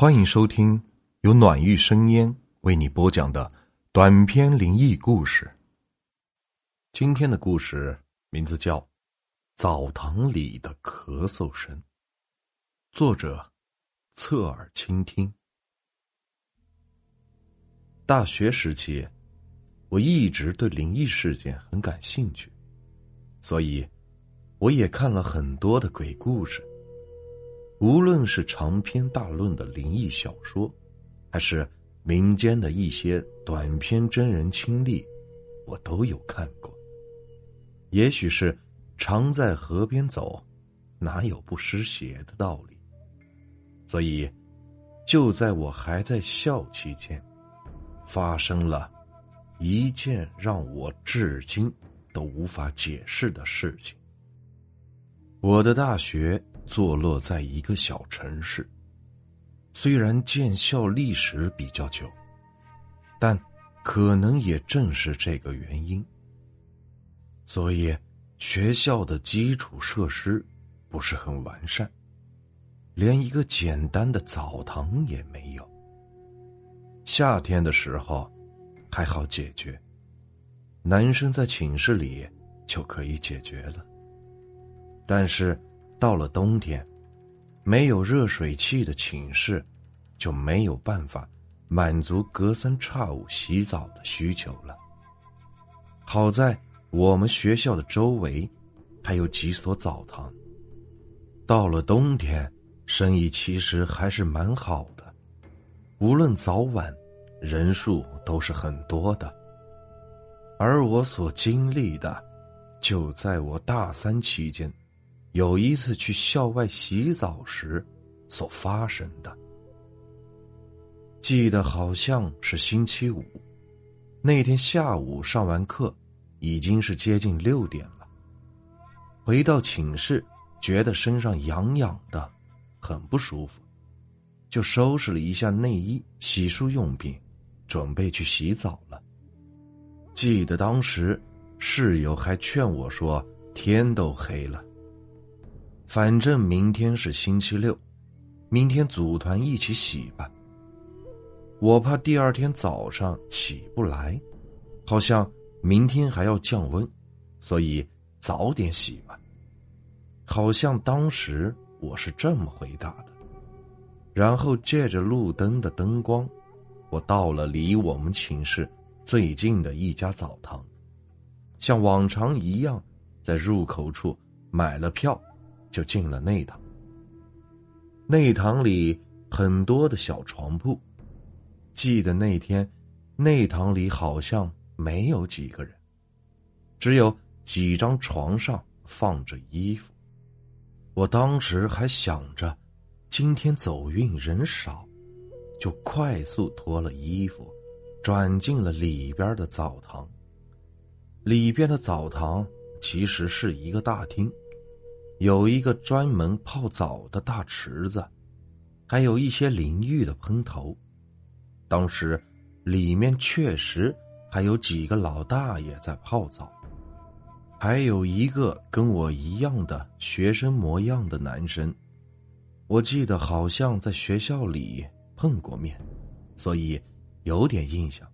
欢迎收听由暖玉生烟为你播讲的短篇灵异故事。今天的故事名字叫《澡堂里的咳嗽声》，作者侧耳倾听。大学时期，我一直对灵异事件很感兴趣，所以我也看了很多的鬼故事。无论是长篇大论的灵异小说，还是民间的一些短篇真人亲历，我都有看过。也许是常在河边走，哪有不湿鞋的道理？所以，就在我还在校期间，发生了一件让我至今都无法解释的事情。我的大学。坐落在一个小城市，虽然建校历史比较久，但可能也正是这个原因，所以学校的基础设施不是很完善，连一个简单的澡堂也没有。夏天的时候还好解决，男生在寝室里就可以解决了，但是。到了冬天，没有热水器的寝室，就没有办法满足隔三差五洗澡的需求了。好在我们学校的周围还有几所澡堂。到了冬天，生意其实还是蛮好的，无论早晚，人数都是很多的。而我所经历的，就在我大三期间。有一次去校外洗澡时，所发生的，记得好像是星期五，那天下午上完课，已经是接近六点了。回到寝室，觉得身上痒痒的，很不舒服，就收拾了一下内衣、洗漱用品，准备去洗澡了。记得当时室友还劝我说：“天都黑了。”反正明天是星期六，明天组团一起洗吧。我怕第二天早上起不来，好像明天还要降温，所以早点洗吧。好像当时我是这么回答的。然后借着路灯的灯光，我到了离我们寝室最近的一家澡堂，像往常一样，在入口处买了票。就进了内堂。内堂里很多的小床铺，记得那天，内堂里好像没有几个人，只有几张床上放着衣服。我当时还想着，今天走运人少，就快速脱了衣服，转进了里边的澡堂。里边的澡堂其实是一个大厅。有一个专门泡澡的大池子，还有一些淋浴的喷头。当时，里面确实还有几个老大爷在泡澡，还有一个跟我一样的学生模样的男生。我记得好像在学校里碰过面，所以有点印象。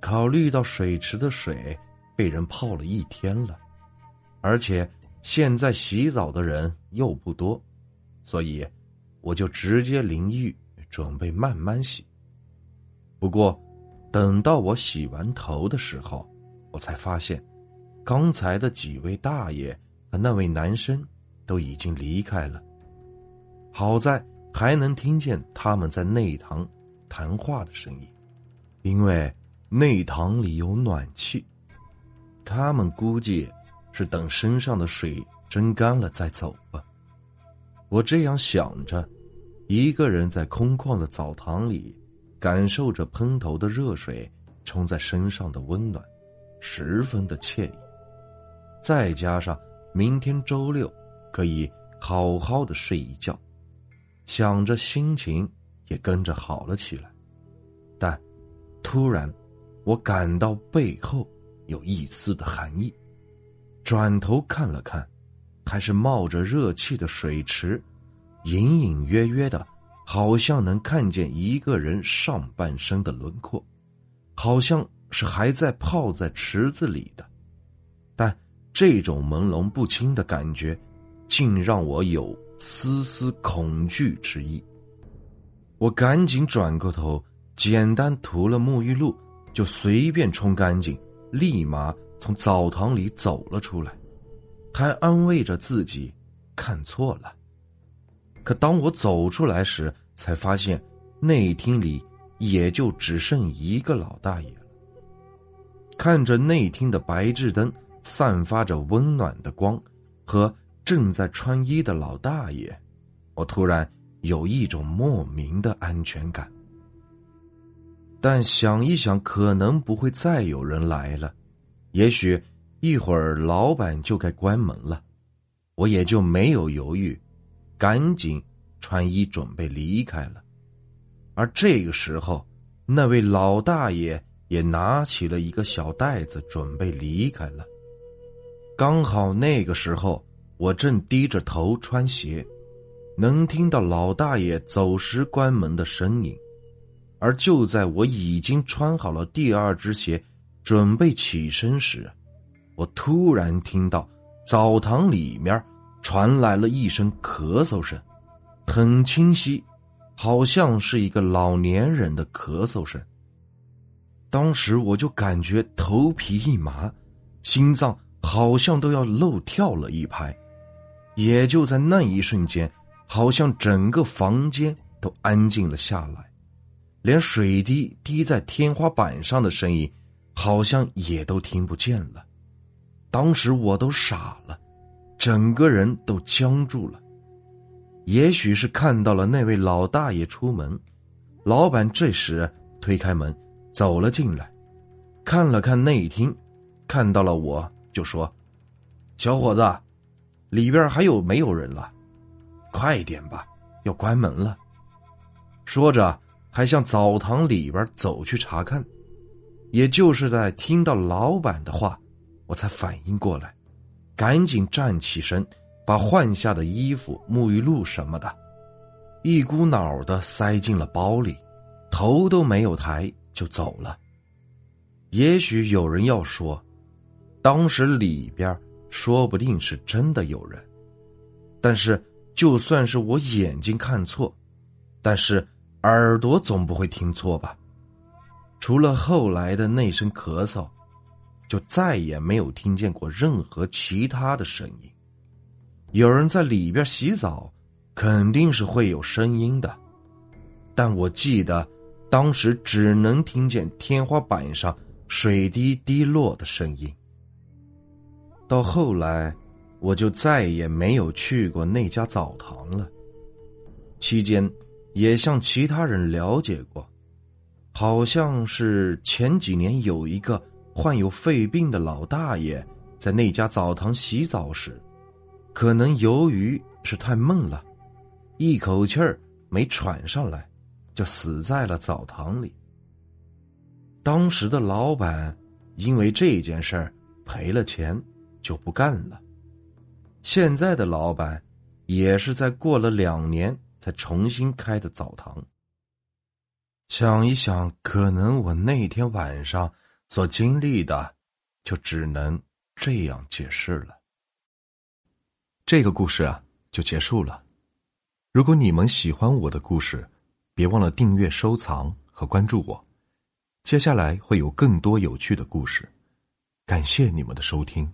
考虑到水池的水被人泡了一天了，而且。现在洗澡的人又不多，所以我就直接淋浴，准备慢慢洗。不过，等到我洗完头的时候，我才发现，刚才的几位大爷和那位男生都已经离开了。好在还能听见他们在内堂谈话的声音，因为内堂里有暖气，他们估计。是等身上的水蒸干了再走吧。我这样想着，一个人在空旷的澡堂里，感受着喷头的热水冲在身上的温暖，十分的惬意。再加上明天周六可以好好的睡一觉，想着心情也跟着好了起来。但突然，我感到背后有一丝的寒意。转头看了看，还是冒着热气的水池，隐隐约约的，好像能看见一个人上半身的轮廓，好像是还在泡在池子里的，但这种朦胧不清的感觉，竟让我有丝丝恐惧之意。我赶紧转过头，简单涂了沐浴露，就随便冲干净，立马从澡堂里走了出来，还安慰着自己看错了。可当我走出来时，才发现内厅里也就只剩一个老大爷了。看着内厅的白炽灯散发着温暖的光，和正在穿衣的老大爷，我突然有一种莫名的安全感。但想一想，可能不会再有人来了，也许一会儿老板就该关门了，我也就没有犹豫。赶紧穿衣准备离开了，而这个时候，那位老大爷也拿起了一个小袋子准备离开了。刚好那个时候，我正低着头穿鞋，能听到老大爷走时关门的声音。而就在我已经穿好了第二只鞋，准备起身时，我突然听到澡堂里面。传来了一声咳嗽声，很清晰，好像是一个老年人的咳嗽声。当时我就感觉头皮一麻，心脏好像都要漏跳了一拍。也就在那一瞬间，好像整个房间都安静了下来，连水滴滴在天花板上的声音，好像也都听不见了。当时我都傻了。整个人都僵住了，也许是看到了那位老大爷出门，老板这时推开门走了进来，看了看内厅，看到了我就说：“小伙子，里边还有没有人了？快点吧，要关门了。”说着还向澡堂里边走去查看。也就是在听到老板的话，我才反应过来。赶紧站起身，把换下的衣服、沐浴露什么的，一股脑的塞进了包里，头都没有抬就走了。也许有人要说，当时里边说不定是真的有人，但是就算是我眼睛看错，但是耳朵总不会听错吧？除了后来的那声咳嗽。就再也没有听见过任何其他的声音。有人在里边洗澡，肯定是会有声音的，但我记得当时只能听见天花板上水滴滴落的声音。到后来，我就再也没有去过那家澡堂了。期间，也向其他人了解过，好像是前几年有一个。患有肺病的老大爷在那家澡堂洗澡时，可能由于是太闷了，一口气儿没喘上来，就死在了澡堂里。当时的老板因为这件事赔了钱，就不干了。现在的老板也是在过了两年才重新开的澡堂。想一想，可能我那天晚上。所经历的，就只能这样解释了。这个故事啊，就结束了。如果你们喜欢我的故事，别忘了订阅、收藏和关注我。接下来会有更多有趣的故事。感谢你们的收听。